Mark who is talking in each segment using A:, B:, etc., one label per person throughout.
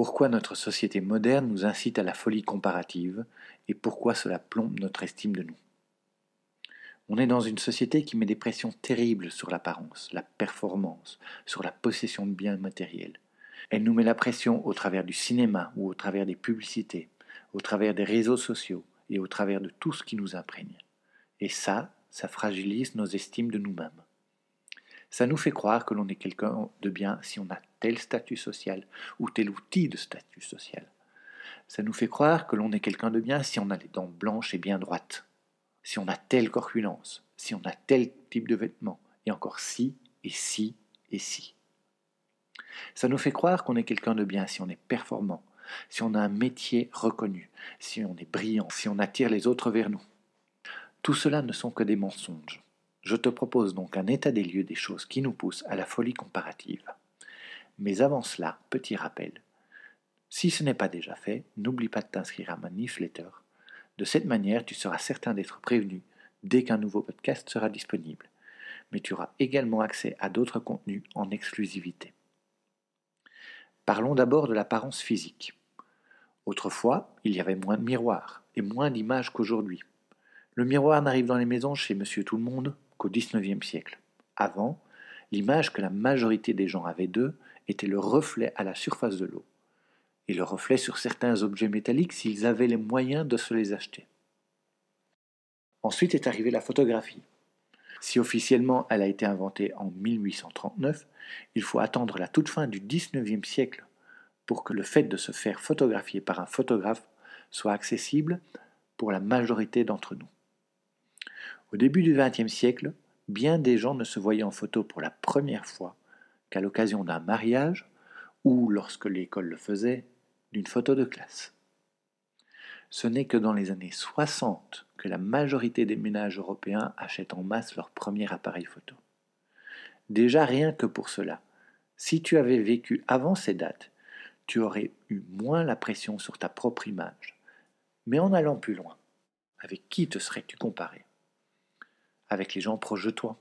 A: Pourquoi notre société moderne nous incite à la folie comparative et pourquoi cela plombe notre estime de nous on est dans une société qui met des pressions terribles sur l'apparence, la performance, sur la possession de biens matériels. Elle nous met la pression au travers du cinéma ou au travers des publicités, au travers des réseaux sociaux et au travers de tout ce qui nous imprègne. Et ça, ça fragilise nos estimes de nous-mêmes. Ça nous fait croire que l'on est quelqu'un de bien si on a tel statut social ou tel outil de statut social. Ça nous fait croire que l'on est quelqu'un de bien si on a les dents blanches et bien droites, si on a telle corpulence, si on a tel type de vêtements, et encore si, et si, et si. Ça nous fait croire qu'on est quelqu'un de bien si on est performant, si on a un métier reconnu, si on est brillant, si on attire les autres vers nous. Tout cela ne sont que des mensonges. Je te propose donc un état des lieux des choses qui nous poussent à la folie comparative. Mais avant cela, petit rappel. Si ce n'est pas déjà fait, n'oublie pas de t'inscrire à ma newsletter de cette manière, tu seras certain d'être prévenu dès qu'un nouveau podcast sera disponible. Mais tu auras également accès à d'autres contenus en exclusivité. Parlons d'abord de l'apparence physique. Autrefois, il y avait moins de miroirs et moins d'images qu'aujourd'hui. Le miroir n'arrive dans les maisons chez Monsieur Tout le Monde qu'au XIXe siècle. Avant, l'image que la majorité des gens avaient d'eux était le reflet à la surface de l'eau et le reflet sur certains objets métalliques s'ils avaient les moyens de se les acheter. Ensuite est arrivée la photographie. Si officiellement elle a été inventée en 1839, il faut attendre la toute fin du XIXe siècle pour que le fait de se faire photographier par un photographe soit accessible pour la majorité d'entre nous. Au début du XXe siècle, bien des gens ne se voyaient en photo pour la première fois qu'à l'occasion d'un mariage ou lorsque l'école le faisait d'une photo de classe. Ce n'est que dans les années 60 que la majorité des ménages européens achètent en masse leur premier appareil photo. Déjà rien que pour cela, si tu avais vécu avant ces dates, tu aurais eu moins la pression sur ta propre image. Mais en allant plus loin, avec qui te serais-tu comparé? Avec les gens proches de toi,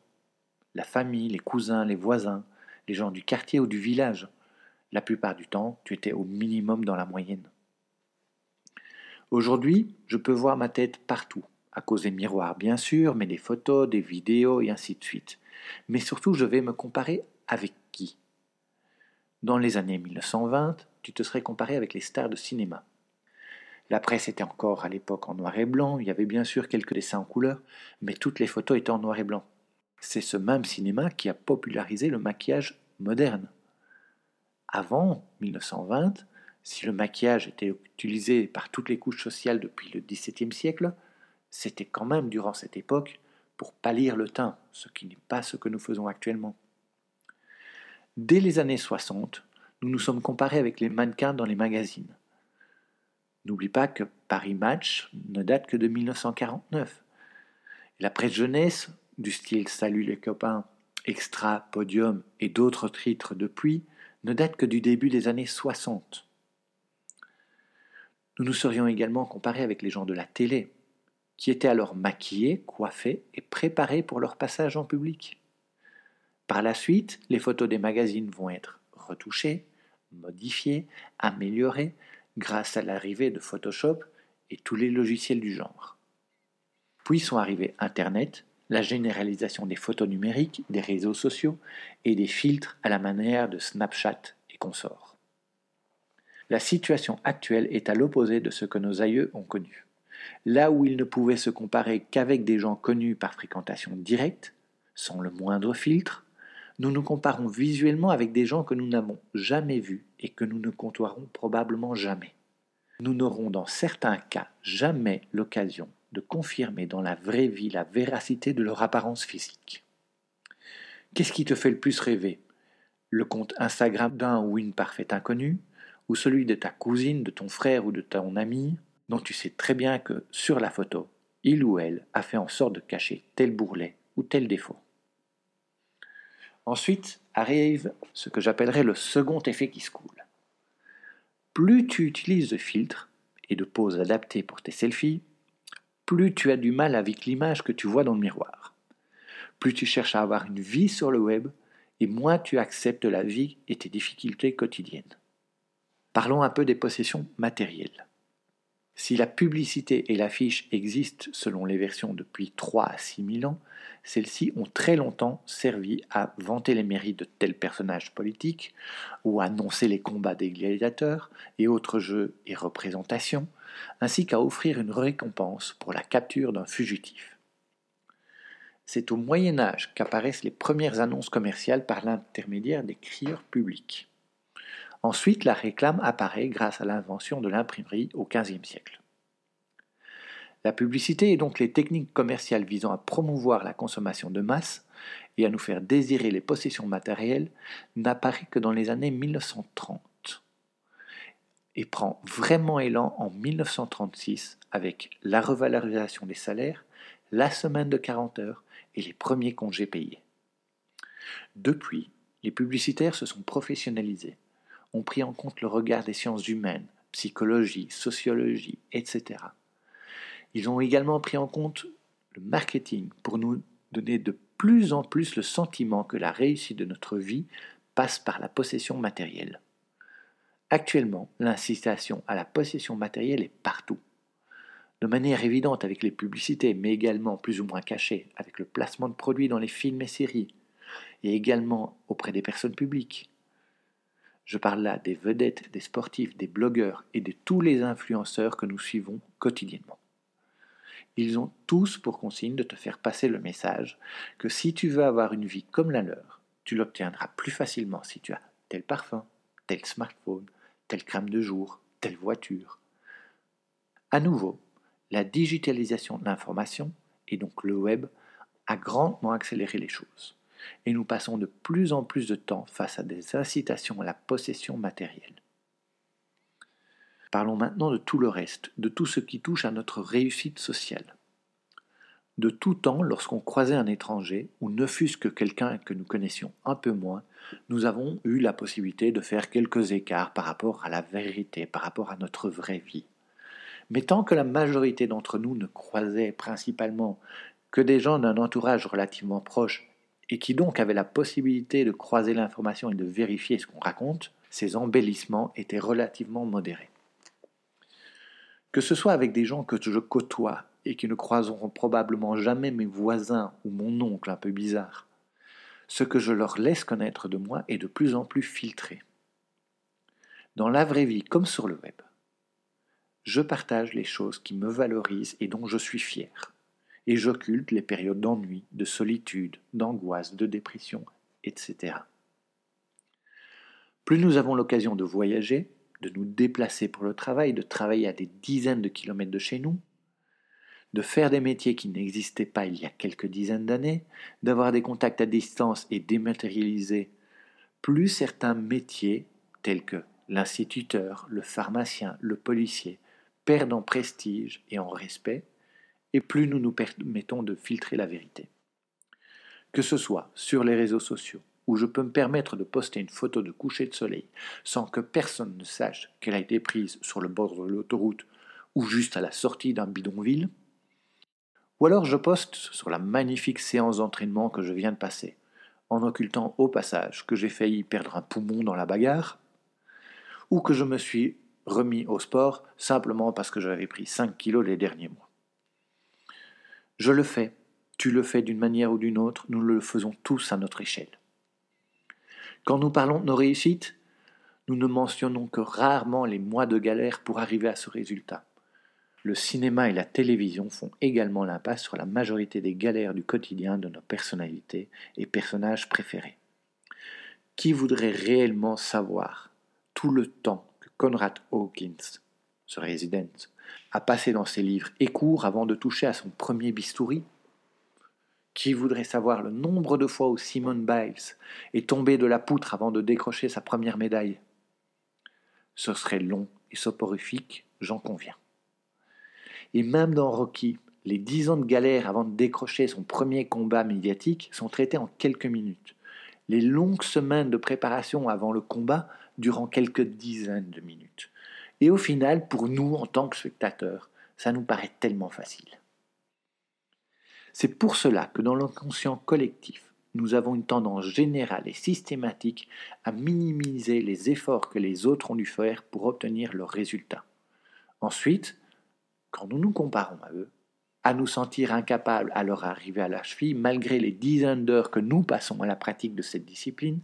A: la famille, les cousins, les voisins, les gens du quartier ou du village, la plupart du temps, tu étais au minimum dans la moyenne. Aujourd'hui, je peux voir ma tête partout, à cause des miroirs bien sûr, mais des photos, des vidéos et ainsi de suite. Mais surtout, je vais me comparer avec qui? Dans les années 1920, tu te serais comparé avec les stars de cinéma. La presse était encore à l'époque en noir et blanc, il y avait bien sûr quelques dessins en couleur, mais toutes les photos étaient en noir et blanc. C'est ce même cinéma qui a popularisé le maquillage moderne. Avant 1920, si le maquillage était utilisé par toutes les couches sociales depuis le XVIIe siècle, c'était quand même durant cette époque pour pâlir le teint, ce qui n'est pas ce que nous faisons actuellement. Dès les années 60, nous nous sommes comparés avec les mannequins dans les magazines. N'oublie pas que Paris Match ne date que de 1949. La presse jeunesse, du style Salut les copains, Extra, Podium et d'autres titres depuis, ne date que du début des années 60. Nous nous serions également comparés avec les gens de la télé, qui étaient alors maquillés, coiffés et préparés pour leur passage en public. Par la suite, les photos des magazines vont être retouchées, modifiées, améliorées grâce à l'arrivée de Photoshop et tous les logiciels du genre. Puis sont arrivés Internet, la généralisation des photos numériques, des réseaux sociaux et des filtres à la manière de Snapchat et consorts. La situation actuelle est à l'opposé de ce que nos aïeux ont connu. Là où ils ne pouvaient se comparer qu'avec des gens connus par fréquentation directe, sans le moindre filtre, nous nous comparons visuellement avec des gens que nous n'avons jamais vus et que nous ne comptoirons probablement jamais. Nous n'aurons dans certains cas jamais l'occasion de confirmer dans la vraie vie la véracité de leur apparence physique. Qu'est-ce qui te fait le plus rêver? Le compte Instagram d'un ou une parfaite inconnue? Ou celui de ta cousine, de ton frère ou de ton ami, dont tu sais très bien que, sur la photo, il ou elle a fait en sorte de cacher tel bourrelet ou tel défaut Ensuite arrive ce que j'appellerais le second effet qui se coule. Plus tu utilises de filtres et de poses adaptées pour tes selfies, plus tu as du mal avec l'image que tu vois dans le miroir. Plus tu cherches à avoir une vie sur le web, et moins tu acceptes la vie et tes difficultés quotidiennes. Parlons un peu des possessions matérielles. Si la publicité et l'affiche existent selon les versions depuis 3 à 6 000 ans, celles-ci ont très longtemps servi à vanter les mérites de tels personnages politiques, ou à annoncer les combats des gladiateurs et autres jeux et représentations, ainsi qu'à offrir une récompense pour la capture d'un fugitif. C'est au Moyen Âge qu'apparaissent les premières annonces commerciales par l'intermédiaire des crieurs publics. Ensuite, la réclame apparaît grâce à l'invention de l'imprimerie au XVe siècle. La publicité et donc les techniques commerciales visant à promouvoir la consommation de masse et à nous faire désirer les possessions matérielles n'apparaît que dans les années 1930 et prend vraiment élan en 1936 avec la revalorisation des salaires, la semaine de 40 heures et les premiers congés payés. Depuis, les publicitaires se sont professionnalisés, ont pris en compte le regard des sciences humaines, psychologie, sociologie, etc. Ils ont également pris en compte le marketing pour nous donner de plus en plus le sentiment que la réussite de notre vie passe par la possession matérielle. Actuellement, l'incitation à la possession matérielle est partout. De manière évidente avec les publicités, mais également plus ou moins cachée avec le placement de produits dans les films et séries, et également auprès des personnes publiques. Je parle là des vedettes, des sportifs, des blogueurs et de tous les influenceurs que nous suivons quotidiennement. Ils ont tous pour consigne de te faire passer le message que si tu veux avoir une vie comme la leur, tu l'obtiendras plus facilement si tu as tel parfum, tel smartphone, telle crème de jour, telle voiture. À nouveau, la digitalisation de l'information, et donc le web, a grandement accéléré les choses, et nous passons de plus en plus de temps face à des incitations à la possession matérielle. Parlons maintenant de tout le reste, de tout ce qui touche à notre réussite sociale. De tout temps, lorsqu'on croisait un étranger, ou ne fût-ce que quelqu'un que nous connaissions un peu moins, nous avons eu la possibilité de faire quelques écarts par rapport à la vérité, par rapport à notre vraie vie. Mais tant que la majorité d'entre nous ne croisait principalement que des gens d'un entourage relativement proche et qui donc avaient la possibilité de croiser l'information et de vérifier ce qu'on raconte, ces embellissements étaient relativement modérés. Que ce soit avec des gens que je côtoie et qui ne croiseront probablement jamais mes voisins ou mon oncle un peu bizarre, ce que je leur laisse connaître de moi est de plus en plus filtré. Dans la vraie vie comme sur le web, je partage les choses qui me valorisent et dont je suis fier, et j'occulte les périodes d'ennui, de solitude, d'angoisse, de dépression, etc. Plus nous avons l'occasion de voyager, de nous déplacer pour le travail, de travailler à des dizaines de kilomètres de chez nous, de faire des métiers qui n'existaient pas il y a quelques dizaines d'années, d'avoir des contacts à distance et dématérialisés, plus certains métiers tels que l'instituteur, le pharmacien, le policier perdent en prestige et en respect, et plus nous nous permettons de filtrer la vérité. Que ce soit sur les réseaux sociaux, où je peux me permettre de poster une photo de coucher de soleil sans que personne ne sache qu'elle a été prise sur le bord de l'autoroute ou juste à la sortie d'un bidonville, ou alors je poste sur la magnifique séance d'entraînement que je viens de passer, en occultant au passage que j'ai failli perdre un poumon dans la bagarre, ou que je me suis remis au sport simplement parce que j'avais pris 5 kilos les derniers mois. Je le fais, tu le fais d'une manière ou d'une autre, nous le faisons tous à notre échelle. Quand nous parlons de nos réussites, nous ne mentionnons que rarement les mois de galère pour arriver à ce résultat. Le cinéma et la télévision font également l'impasse sur la majorité des galères du quotidien de nos personnalités et personnages préférés. Qui voudrait réellement savoir tout le temps que Conrad Hawkins, ce résident, a passé dans ses livres et cours avant de toucher à son premier bistouri? Qui voudrait savoir le nombre de fois où Simone Biles est tombée de la poutre avant de décrocher sa première médaille? Ce serait long et soporifique, j'en conviens. Et même dans Rocky, les dix ans de galère avant de décrocher son premier combat médiatique sont traités en quelques minutes. Les longues semaines de préparation avant le combat durant quelques dizaines de minutes. Et au final, pour nous, en tant que spectateurs, ça nous paraît tellement facile. C'est pour cela que dans l'inconscient collectif, nous avons une tendance générale et systématique à minimiser les efforts que les autres ont dû faire pour obtenir leurs résultats. Ensuite, quand nous nous comparons à eux, à nous sentir incapables à leur arriver à la cheville, malgré les dizaines d'heures que nous passons à la pratique de cette discipline,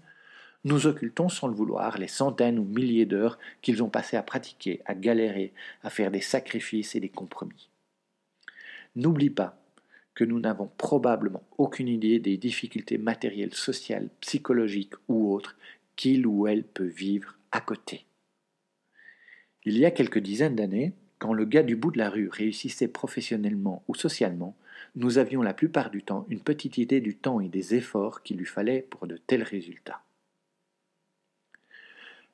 A: nous occultons sans le vouloir les centaines ou milliers d'heures qu'ils ont passées à pratiquer, à galérer, à faire des sacrifices et des compromis. N'oublie pas que nous n'avons probablement aucune idée des difficultés matérielles, sociales, psychologiques ou autres qu'il ou elle peut vivre à côté. Il y a quelques dizaines d'années, quand le gars du bout de la rue réussissait professionnellement ou socialement, nous avions la plupart du temps une petite idée du temps et des efforts qu'il lui fallait pour de tels résultats.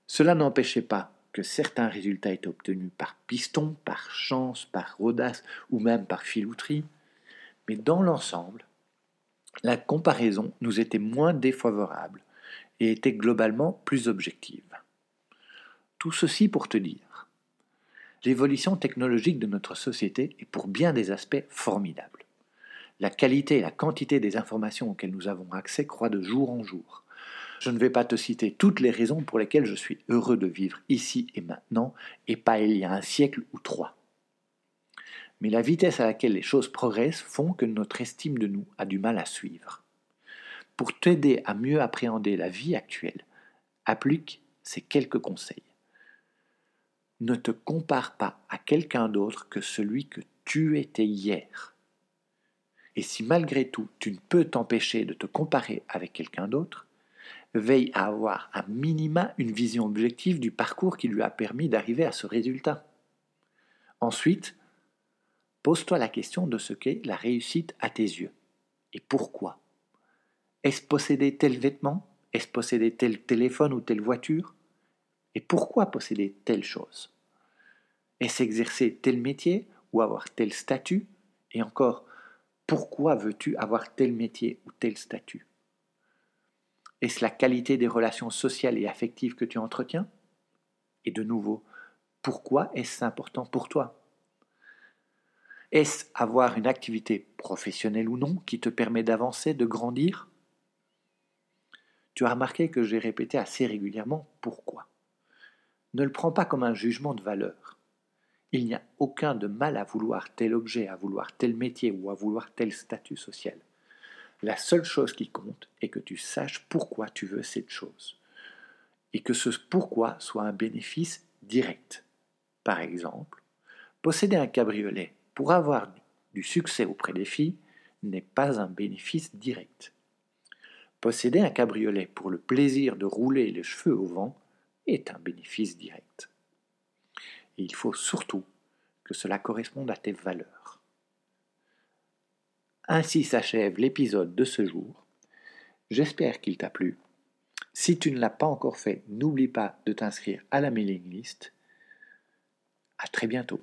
A: Cela n'empêchait pas que certains résultats étaient obtenus par piston, par chance, par audace ou même par filouterie, mais dans l'ensemble, la comparaison nous était moins défavorable et était globalement plus objective. Tout ceci pour te dire l'évolution technologique de notre société est pour bien des aspects formidable. La qualité et la quantité des informations auxquelles nous avons accès croît de jour en jour. Je ne vais pas te citer toutes les raisons pour lesquelles je suis heureux de vivre ici et maintenant, et pas il y a un siècle ou trois. Mais la vitesse à laquelle les choses progressent font que notre estime de nous a du mal à suivre. Pour t'aider à mieux appréhender la vie actuelle, applique ces quelques conseils ne te compare pas à quelqu'un d'autre que celui que tu étais hier. Et si malgré tout tu ne peux t'empêcher de te comparer avec quelqu'un d'autre, veille à avoir à minima une vision objective du parcours qui lui a permis d'arriver à ce résultat. Ensuite, pose-toi la question de ce qu'est la réussite à tes yeux. Et pourquoi? Est-ce posséder tel vêtement? Est-ce posséder tel téléphone ou telle voiture? Et pourquoi posséder telle chose? Est-ce exercer tel métier ou avoir tel statut? Et encore, pourquoi veux-tu avoir tel métier ou tel statut? Est-ce la qualité des relations sociales et affectives que tu entretiens? Et de nouveau, pourquoi est-ce important pour toi? Est-ce avoir une activité professionnelle ou non qui te permet d'avancer, de grandir? Tu as remarqué que j'ai répété assez régulièrement pourquoi. Ne le prends pas comme un jugement de valeur. Il n'y a aucun de mal à vouloir tel objet, à vouloir tel métier ou à vouloir tel statut social. La seule chose qui compte est que tu saches pourquoi tu veux cette chose. Et que ce pourquoi soit un bénéfice direct. Par exemple, posséder un cabriolet pour avoir du succès auprès des filles n'est pas un bénéfice direct. Posséder un cabriolet pour le plaisir de rouler les cheveux au vent est un bénéfice direct. Il faut surtout que cela corresponde à tes valeurs. Ainsi s'achève l'épisode de ce jour. J'espère qu'il t'a plu. Si tu ne l'as pas encore fait, n'oublie pas de t'inscrire à la mailing list. À très bientôt.